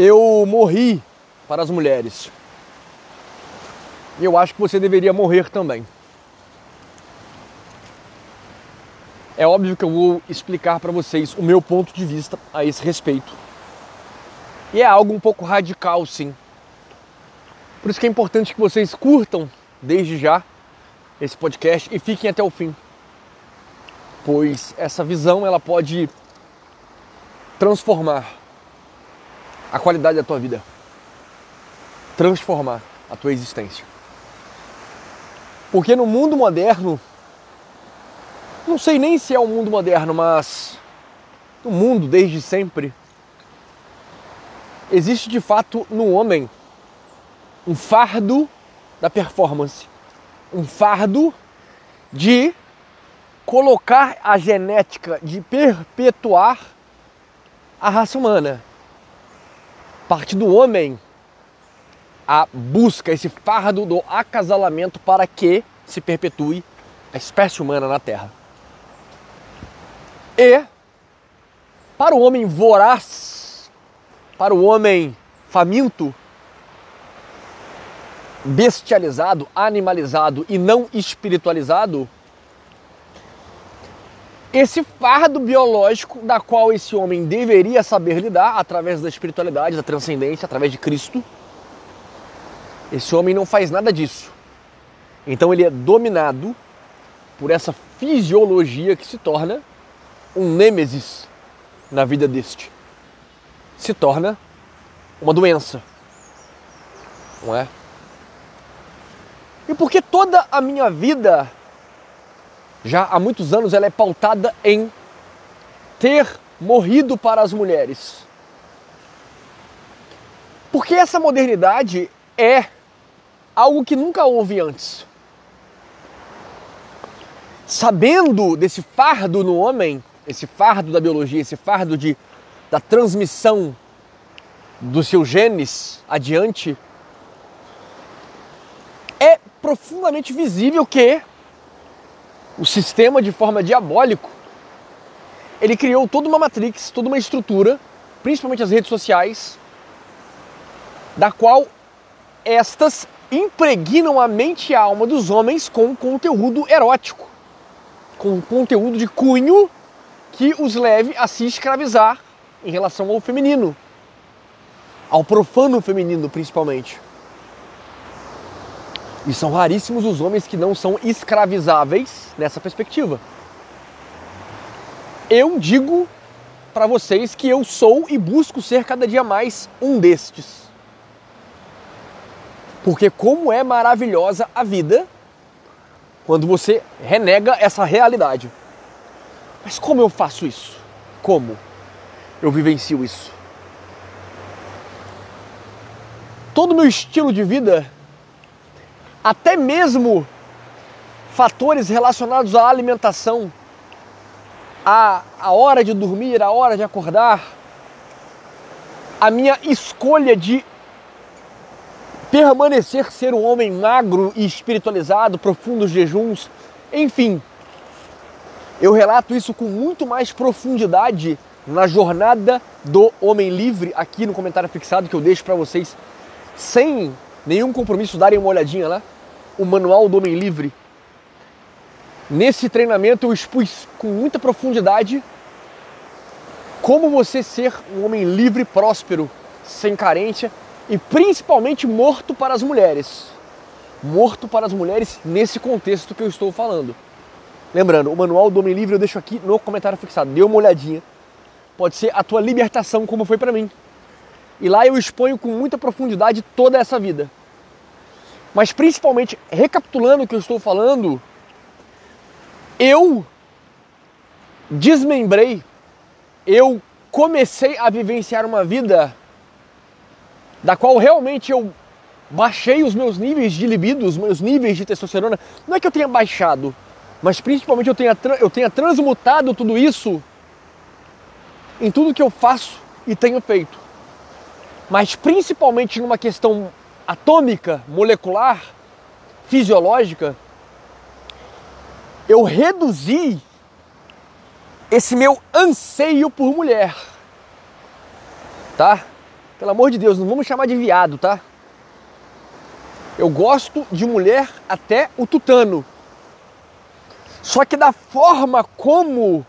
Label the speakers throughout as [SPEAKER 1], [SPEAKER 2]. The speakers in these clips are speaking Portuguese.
[SPEAKER 1] Eu morri para as mulheres. E eu acho que você deveria morrer também. É óbvio que eu vou explicar para vocês o meu ponto de vista a esse respeito. E é algo um pouco radical, sim. Por isso que é importante que vocês curtam desde já esse podcast e fiquem até o fim. Pois essa visão ela pode transformar a qualidade da tua vida. Transformar a tua existência. Porque no mundo moderno, não sei nem se é o mundo moderno, mas no mundo desde sempre, existe de fato no homem um fardo da performance, um fardo de colocar a genética, de perpetuar a raça humana. Parte do homem a busca, esse fardo do acasalamento para que se perpetue a espécie humana na Terra. E para o homem voraz, para o homem faminto, bestializado, animalizado e não espiritualizado, esse fardo biológico da qual esse homem deveria saber lidar através da espiritualidade, da transcendência, através de Cristo, esse homem não faz nada disso. Então ele é dominado por essa fisiologia que se torna um nêmesis na vida deste. Se torna uma doença. Não é? E porque toda a minha vida, já há muitos anos, ela é pautada em ter morrido para as mulheres. Porque essa modernidade é algo que nunca houve antes. Sabendo desse fardo no homem, esse fardo da biologia, esse fardo de, da transmissão dos seus genes adiante, é profundamente visível que o sistema, de forma diabólico, ele criou toda uma matrix, toda uma estrutura, principalmente as redes sociais, da qual estas impregnam a mente e a alma dos homens com conteúdo erótico, com conteúdo de cunho que os leve a se escravizar em relação ao feminino, ao profano feminino principalmente. E são raríssimos os homens que não são escravizáveis nessa perspectiva. Eu digo para vocês que eu sou e busco ser cada dia mais um destes. Porque como é maravilhosa a vida quando você renega essa realidade. Mas como eu faço isso? Como eu vivencio isso? Todo meu estilo de vida até mesmo fatores relacionados à alimentação, a, a hora de dormir, a hora de acordar, a minha escolha de permanecer ser um homem magro e espiritualizado, profundos jejuns, enfim. Eu relato isso com muito mais profundidade na jornada do homem livre aqui no comentário fixado que eu deixo para vocês sem nenhum compromisso darem uma olhadinha lá o Manual do Homem Livre. Nesse treinamento eu expus com muita profundidade como você ser um homem livre, próspero, sem carência e principalmente morto para as mulheres. Morto para as mulheres nesse contexto que eu estou falando. Lembrando, o Manual do Homem Livre eu deixo aqui no comentário fixado. Dê uma olhadinha. Pode ser a tua libertação, como foi para mim. E lá eu exponho com muita profundidade toda essa vida. Mas principalmente, recapitulando o que eu estou falando, eu desmembrei, eu comecei a vivenciar uma vida da qual realmente eu baixei os meus níveis de libido, os meus níveis de testosterona. Não é que eu tenha baixado, mas principalmente eu tenha, eu tenha transmutado tudo isso em tudo que eu faço e tenho feito. Mas principalmente numa questão atômica, molecular, fisiológica, eu reduzi esse meu anseio por mulher. Tá? Pelo amor de Deus, não vamos chamar de viado, tá? Eu gosto de mulher até o tutano. Só que da forma como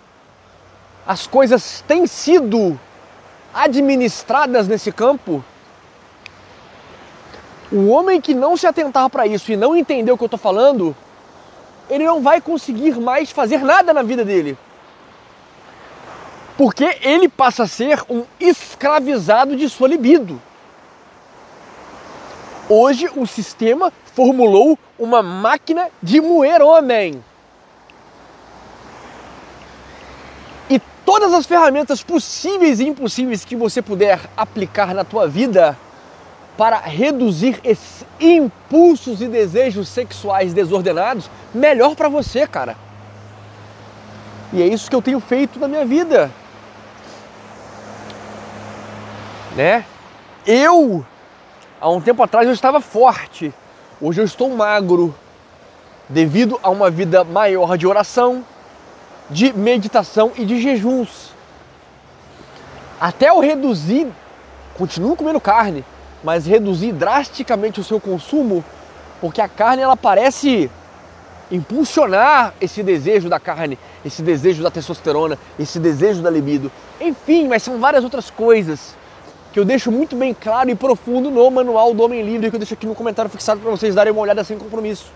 [SPEAKER 1] as coisas têm sido administradas nesse campo, o homem que não se atentar para isso e não entender o que eu estou falando, ele não vai conseguir mais fazer nada na vida dele. Porque ele passa a ser um escravizado de sua libido. Hoje o sistema formulou uma máquina de moer homem. E todas as ferramentas possíveis e impossíveis que você puder aplicar na tua vida para reduzir esses impulsos e desejos sexuais desordenados, melhor para você, cara. E é isso que eu tenho feito na minha vida. Né? Eu Há um tempo atrás eu estava forte, hoje eu estou magro, devido a uma vida maior de oração, de meditação e de jejuns. Até eu reduzir, continuo comendo carne, mas reduzir drasticamente o seu consumo, porque a carne ela parece impulsionar esse desejo da carne, esse desejo da testosterona, esse desejo da libido. Enfim, mas são várias outras coisas que eu deixo muito bem claro e profundo no manual do Homem Livre, que eu deixo aqui no comentário fixado para vocês darem uma olhada sem compromisso.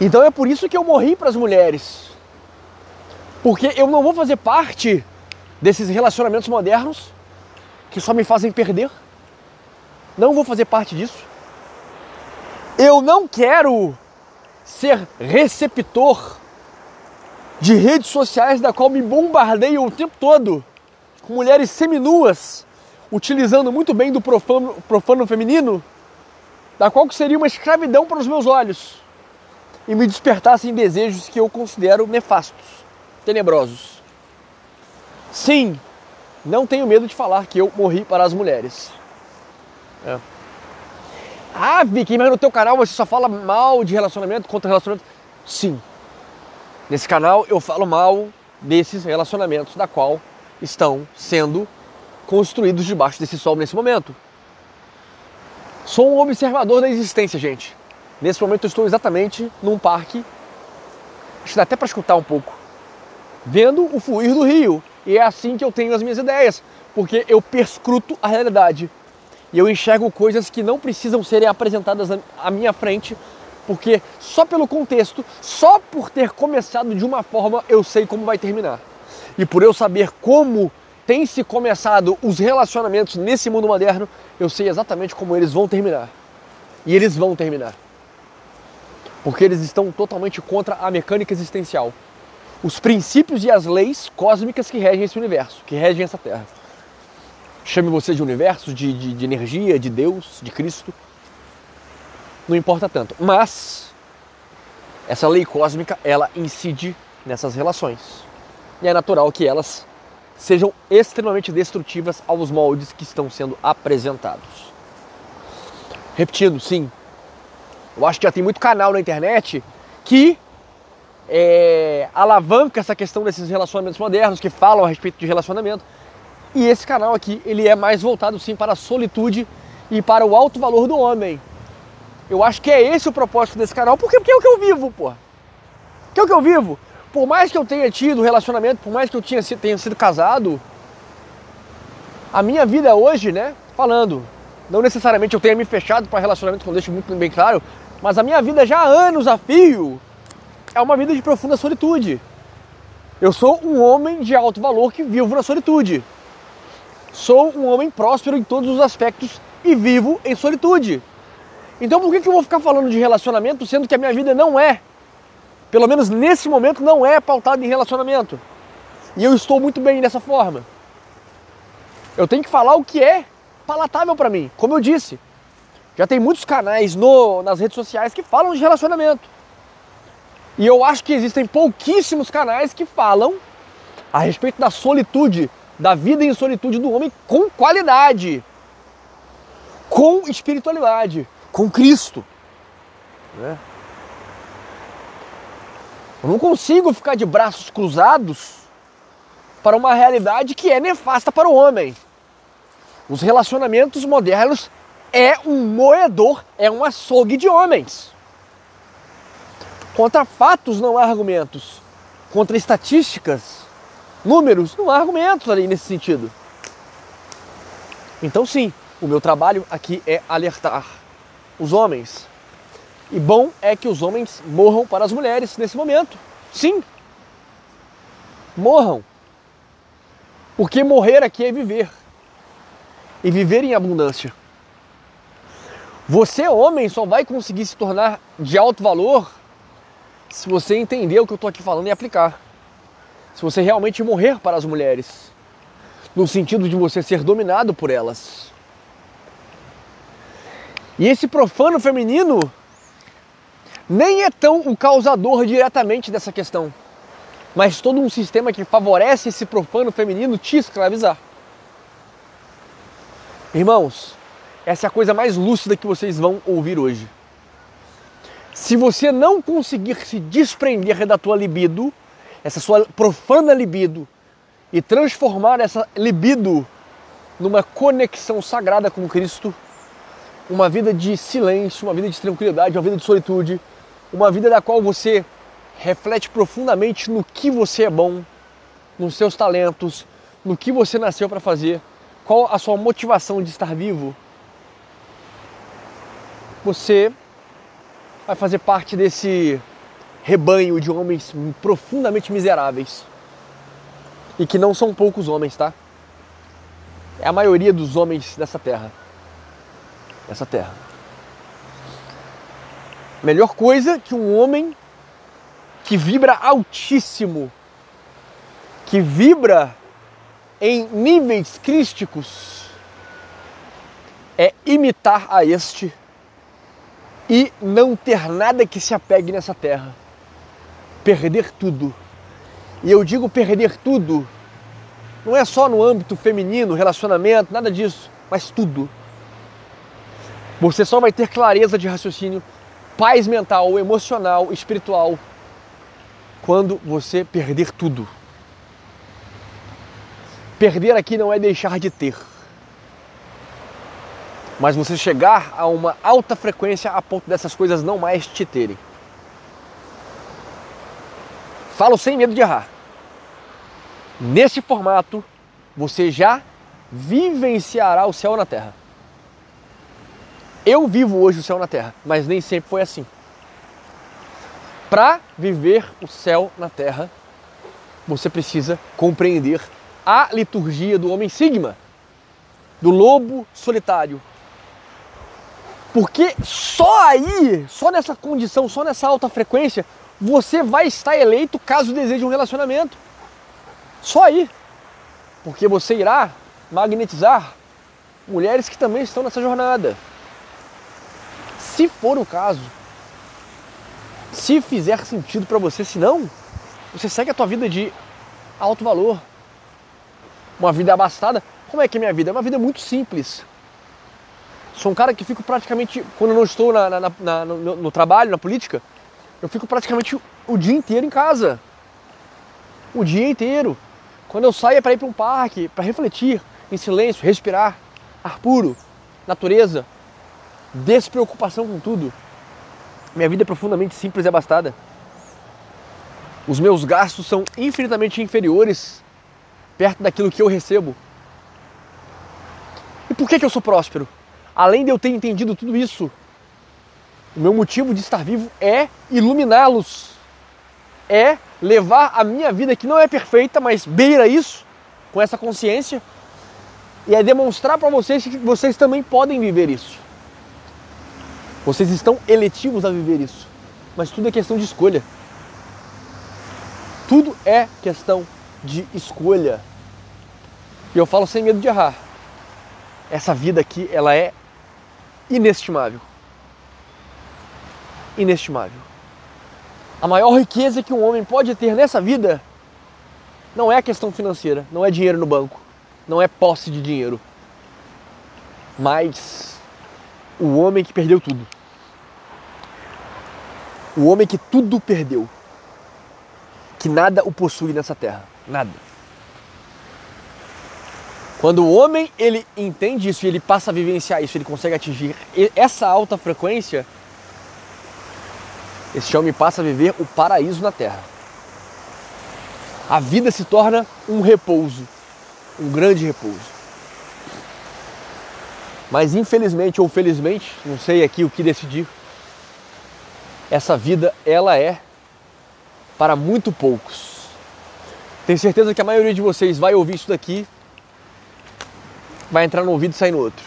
[SPEAKER 1] Então é por isso que eu morri para as mulheres. Porque eu não vou fazer parte desses relacionamentos modernos que só me fazem perder. Não vou fazer parte disso. Eu não quero ser receptor de redes sociais da qual me bombardeio o tempo todo com mulheres seminuas, utilizando muito bem do profano, profano feminino, da qual que seria uma escravidão para os meus olhos e me despertassem desejos que eu considero nefastos, tenebrosos. Sim, não tenho medo de falar que eu morri para as mulheres. É. Ah, Vicky, mas no teu canal você só fala mal de relacionamento, contra relacionamento. Sim. Nesse canal eu falo mal desses relacionamentos da qual estão sendo construídos debaixo desse sol nesse momento. Sou um observador da existência, gente. Nesse momento eu estou exatamente num parque, acho que dá até para escutar um pouco, vendo o fluir do rio. E é assim que eu tenho as minhas ideias, porque eu perscruto a realidade. E eu enxergo coisas que não precisam serem apresentadas à minha frente, porque só pelo contexto, só por ter começado de uma forma, eu sei como vai terminar e por eu saber como tem se começado os relacionamentos nesse mundo moderno, eu sei exatamente como eles vão terminar. E eles vão terminar. Porque eles estão totalmente contra a mecânica existencial. Os princípios e as leis cósmicas que regem esse universo, que regem essa Terra. Chame você de universo, de, de, de energia, de Deus, de Cristo. Não importa tanto. Mas essa lei cósmica, ela incide nessas relações e é natural que elas sejam extremamente destrutivas aos moldes que estão sendo apresentados. Repetindo, sim, eu acho que já tem muito canal na internet que é, alavanca essa questão desses relacionamentos modernos, que falam a respeito de relacionamento. E esse canal aqui, ele é mais voltado sim para a solitude e para o alto valor do homem. Eu acho que é esse o propósito desse canal, porque, porque é o que eu vivo, pô. Que é o que eu vivo por mais que eu tenha tido relacionamento, por mais que eu tinha, tenha sido casado, a minha vida hoje, né, falando, não necessariamente eu tenha me fechado para relacionamento, que eu deixo muito bem claro, mas a minha vida já há anos a fio é uma vida de profunda solitude. Eu sou um homem de alto valor que vivo na solitude. Sou um homem próspero em todos os aspectos e vivo em solitude. Então por que, que eu vou ficar falando de relacionamento sendo que a minha vida não é pelo menos nesse momento, não é pautado em relacionamento. E eu estou muito bem dessa forma. Eu tenho que falar o que é palatável para mim. Como eu disse, já tem muitos canais no, nas redes sociais que falam de relacionamento. E eu acho que existem pouquíssimos canais que falam a respeito da solitude, da vida em solitude do homem com qualidade, com espiritualidade, com Cristo. Né? Eu não consigo ficar de braços cruzados para uma realidade que é nefasta para o homem. Os relacionamentos modernos é um moedor, é um açougue de homens. Contra fatos não há argumentos. Contra estatísticas, números, não há argumentos ali nesse sentido. Então, sim, o meu trabalho aqui é alertar os homens. E bom é que os homens morram para as mulheres nesse momento. Sim. Morram. Porque morrer aqui é viver. E viver em abundância. Você, homem, só vai conseguir se tornar de alto valor se você entender o que eu estou aqui falando e aplicar. Se você realmente morrer para as mulheres, no sentido de você ser dominado por elas. E esse profano feminino nem é tão o causador diretamente dessa questão, mas todo um sistema que favorece esse profano feminino te escravizar. Irmãos, essa é a coisa mais lúcida que vocês vão ouvir hoje. Se você não conseguir se desprender da tua libido, essa sua profana libido, e transformar essa libido numa conexão sagrada com Cristo, uma vida de silêncio, uma vida de tranquilidade, uma vida de solitude, uma vida da qual você reflete profundamente no que você é bom, nos seus talentos, no que você nasceu para fazer, qual a sua motivação de estar vivo, você vai fazer parte desse rebanho de homens profundamente miseráveis. E que não são poucos homens, tá? É a maioria dos homens dessa terra. Dessa terra. Melhor coisa que um homem que vibra altíssimo, que vibra em níveis crísticos, é imitar a este e não ter nada que se apegue nessa terra. Perder tudo. E eu digo perder tudo, não é só no âmbito feminino, relacionamento, nada disso, mas tudo. Você só vai ter clareza de raciocínio, paz mental, emocional, espiritual, quando você perder tudo. Perder aqui não é deixar de ter mas você chegar a uma alta frequência a ponto dessas coisas não mais te terem. Falo sem medo de errar. Nesse formato, você já vivenciará o céu na terra. Eu vivo hoje o céu na terra, mas nem sempre foi assim. Para viver o céu na terra, você precisa compreender a liturgia do homem sigma, do lobo solitário, porque só aí, só nessa condição, só nessa alta frequência, você vai estar eleito caso deseje um relacionamento. Só aí. Porque você irá magnetizar mulheres que também estão nessa jornada. Se for o caso, se fizer sentido para você, se não, você segue a tua vida de alto valor. Uma vida abastada. Como é que é minha vida? É uma vida muito simples. Sou um cara que fico praticamente, quando eu não estou na, na, na, no, no, trabalho, na política, eu fico praticamente o dia inteiro em casa. O dia inteiro. Quando eu saio é para ir para um parque, para refletir, em silêncio, respirar, ar puro, natureza, despreocupação com tudo. Minha vida é profundamente simples e abastada. Os meus gastos são infinitamente inferiores perto daquilo que eu recebo. E por que, que eu sou próspero? Além de eu ter entendido tudo isso, o meu motivo de estar vivo é iluminá-los, é levar a minha vida, que não é perfeita, mas beira isso, com essa consciência, e é demonstrar para vocês que vocês também podem viver isso. Vocês estão eletivos a viver isso, mas tudo é questão de escolha. Tudo é questão de escolha. E eu falo sem medo de errar. Essa vida aqui, ela é inestimável. Inestimável. A maior riqueza que um homem pode ter nessa vida não é a questão financeira, não é dinheiro no banco, não é posse de dinheiro, mas o homem que perdeu tudo. O homem que tudo perdeu. Que nada o possui nessa terra. Nada. Quando o homem ele entende isso e ele passa a vivenciar isso, ele consegue atingir essa alta frequência, esse homem passa a viver o paraíso na terra. A vida se torna um repouso, um grande repouso. Mas infelizmente ou felizmente, não sei aqui o que decidir, essa vida ela é para muito poucos. Tenho certeza que a maioria de vocês vai ouvir isso daqui vai entrar no ouvido e sair no outro.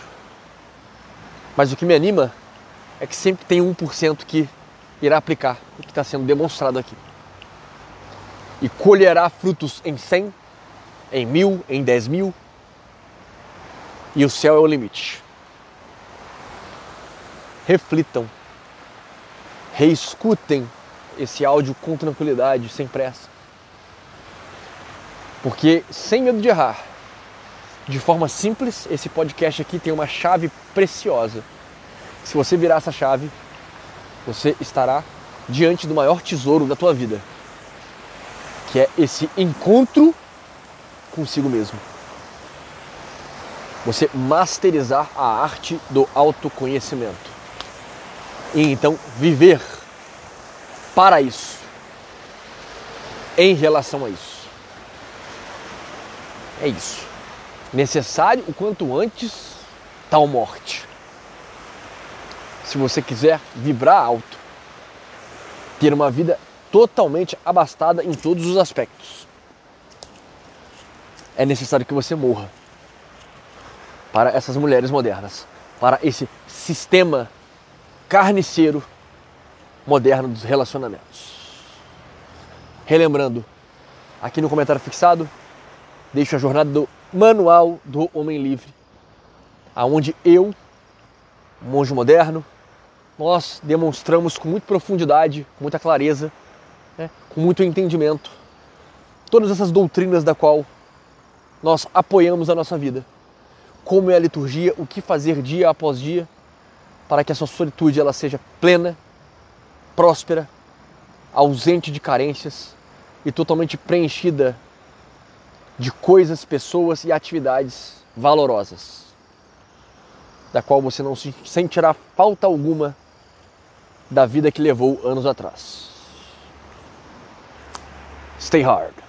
[SPEAKER 1] Mas o que me anima é que sempre tem 1% que irá aplicar o que está sendo demonstrado aqui. E colherá frutos em 100, em mil, em 10 mil. E o céu é o limite. Reflitam, reescutem esse áudio com tranquilidade, sem pressa. Porque sem medo de errar, de forma simples, esse podcast aqui tem uma chave preciosa. Se você virar essa chave, você estará diante do maior tesouro da tua vida, que é esse encontro consigo mesmo. Você masterizar a arte do autoconhecimento. E então viver para isso. Em relação a isso. É isso necessário o quanto antes tal morte. Se você quiser vibrar alto, ter uma vida totalmente abastada em todos os aspectos, é necessário que você morra para essas mulheres modernas, para esse sistema carniceiro moderno dos relacionamentos. Relembrando, aqui no comentário fixado, deixo a jornada do Manual do Homem Livre, aonde eu, monge moderno, nós demonstramos com muita profundidade, com muita clareza, né, com muito entendimento, todas essas doutrinas da qual nós apoiamos a nossa vida. Como é a liturgia, o que fazer dia após dia para que a sua solitude ela seja plena, próspera, ausente de carências e totalmente preenchida de coisas, pessoas e atividades valorosas, da qual você não sentirá falta alguma da vida que levou anos atrás. Stay hard.